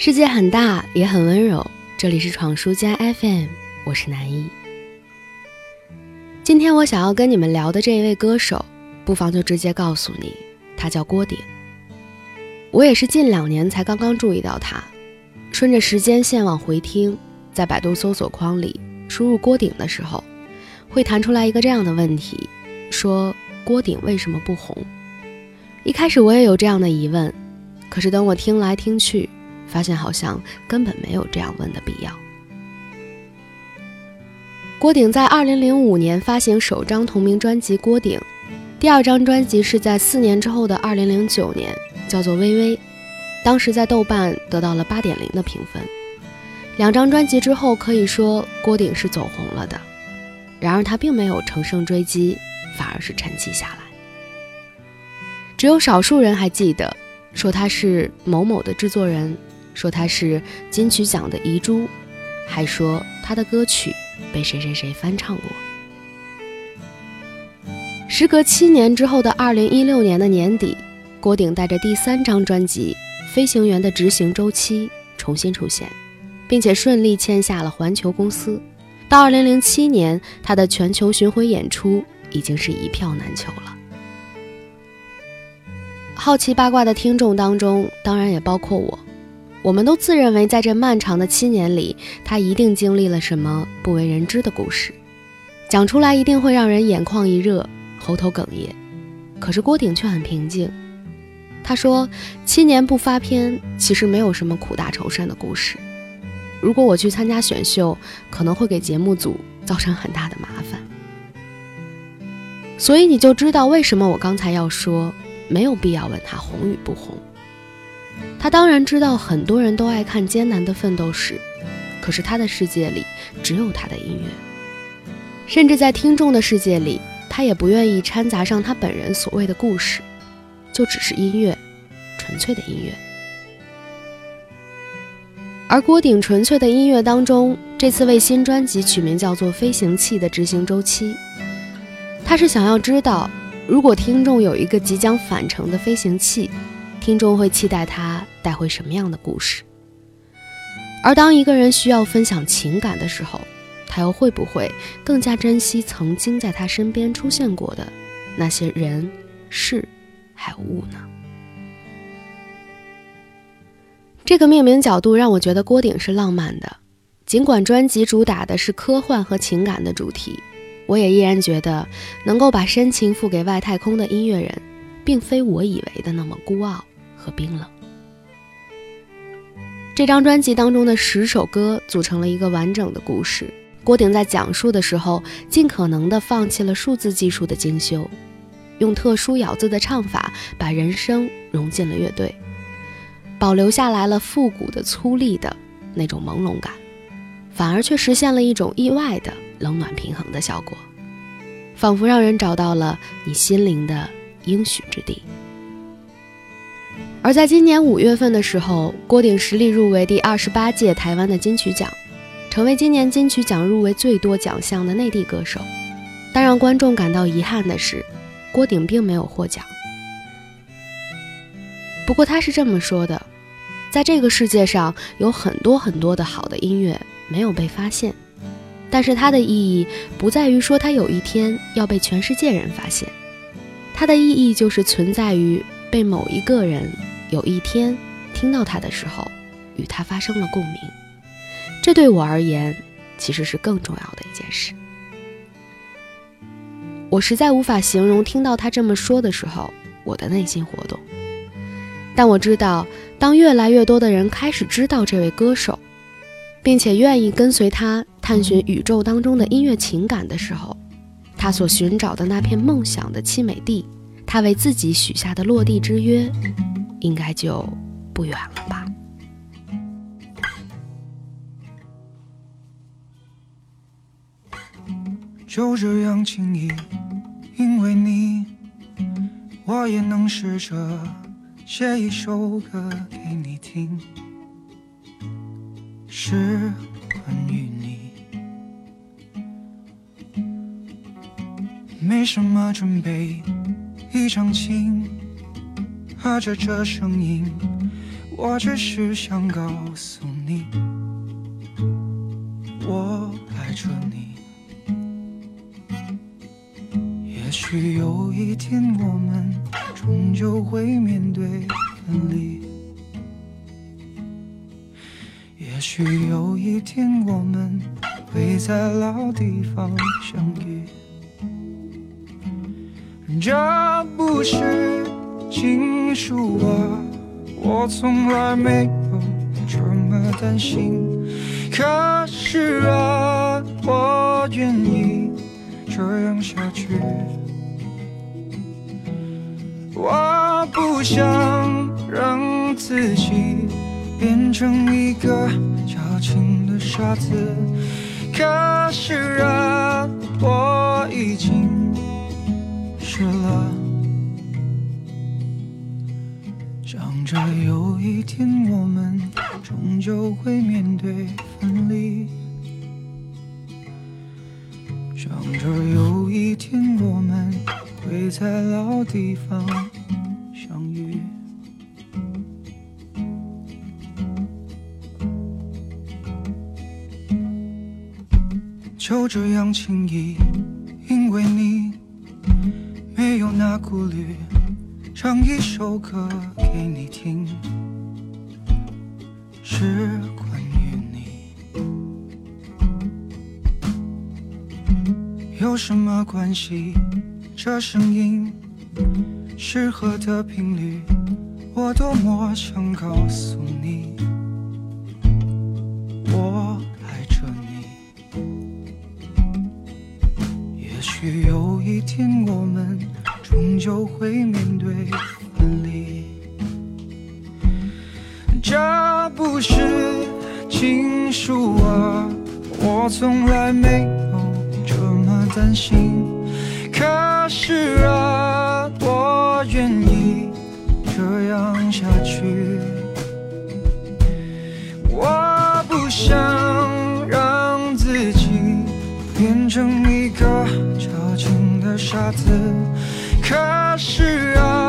世界很大，也很温柔。这里是闯书家 FM，我是南一。今天我想要跟你们聊的这一位歌手，不妨就直接告诉你，他叫郭顶。我也是近两年才刚刚注意到他。顺着时间线往回听，在百度搜索框里输入郭顶的时候，会弹出来一个这样的问题：说郭顶为什么不红？一开始我也有这样的疑问，可是等我听来听去。发现好像根本没有这样问的必要。郭顶在二零零五年发行首张同名专辑《郭顶》，第二张专辑是在四年之后的二零零九年，叫做《微微》，当时在豆瓣得到了八点零的评分。两张专辑之后，可以说郭顶是走红了的。然而他并没有乘胜追击，反而是沉寂下来。只有少数人还记得，说他是某某的制作人。说他是金曲奖的遗珠，还说他的歌曲被谁谁谁翻唱过。时隔七年之后的二零一六年的年底，郭顶带着第三张专辑《飞行员的执行周期》重新出现，并且顺利签下了环球公司。到二零零七年，他的全球巡回演出已经是一票难求了。好奇八卦的听众当中，当然也包括我。我们都自认为，在这漫长的七年里，他一定经历了什么不为人知的故事，讲出来一定会让人眼眶一热、喉头哽咽。可是郭顶却很平静，他说：“七年不发片，其实没有什么苦大仇深的故事。如果我去参加选秀，可能会给节目组造成很大的麻烦。所以你就知道为什么我刚才要说，没有必要问他红与不红。”他当然知道很多人都爱看艰难的奋斗史，可是他的世界里只有他的音乐，甚至在听众的世界里，他也不愿意掺杂上他本人所谓的故事，就只是音乐，纯粹的音乐。而郭顶纯粹的音乐当中，这次为新专辑取名叫做《飞行器》的执行周期，他是想要知道，如果听众有一个即将返程的飞行器。听众会期待他带回什么样的故事？而当一个人需要分享情感的时候，他又会不会更加珍惜曾经在他身边出现过的那些人、事还有物呢？这个命名角度让我觉得郭顶是浪漫的。尽管专辑主打的是科幻和情感的主题，我也依然觉得能够把深情付给外太空的音乐人，并非我以为的那么孤傲。和冰冷。这张专辑当中的十首歌组成了一个完整的故事。郭顶在讲述的时候，尽可能的放弃了数字技术的精修，用特殊咬字的唱法把人声融进了乐队，保留下来了复古的粗粝的那种朦胧感，反而却实现了一种意外的冷暖平衡的效果，仿佛让人找到了你心灵的应许之地。而在今年五月份的时候，郭顶实力入围第二十八届台湾的金曲奖，成为今年金曲奖入围最多奖项的内地歌手。但让观众感到遗憾的是，郭顶并没有获奖。不过他是这么说的：在这个世界上有很多很多的好的音乐没有被发现，但是它的意义不在于说它有一天要被全世界人发现，它的意义就是存在于被某一个人。有一天，听到他的时候，与他发生了共鸣，这对我而言，其实是更重要的一件事。我实在无法形容听到他这么说的时候，我的内心活动。但我知道，当越来越多的人开始知道这位歌手，并且愿意跟随他探寻宇宙当中的音乐情感的时候，他所寻找的那片梦想的凄美地，他为自己许下的落地之约。应该就不远了吧。就这样轻易，因为你，我也能试着写一首歌给你听，是关于没什么准备，一场情。和着这声音，我只是想告诉你，我爱着你。也许有一天我们终究会面对分离，也许有一天我们会在老地方相遇。这不是情书啊，我从来没有这么担心。可是啊，我愿意这样下去。我不想让自己变成一个矫情的傻子。可是啊，我已经。失了，想着有一天我们终究会面对分离，想着有一天我们会在老地方相遇，就这样轻易，因为你。那顾虑，唱一首歌给你听，是关于你。有什么关系？这声音适合的频率，我多么想告诉你，我爱着你。也许有一天我们。终究会面对分离，这不是情书啊，我从来没有这么担心。可是啊，我愿意这样下去，我不想让自己变成一个矫情的傻子。可是啊，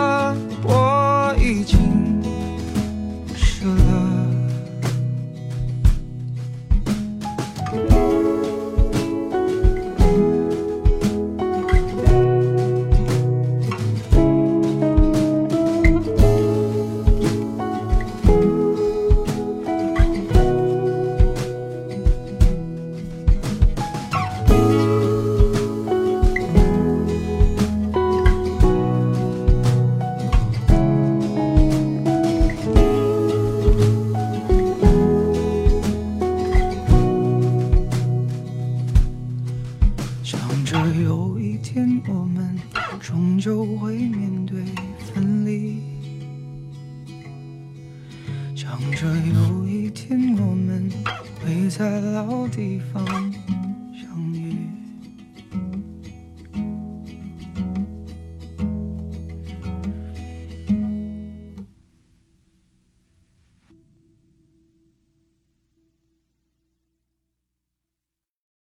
有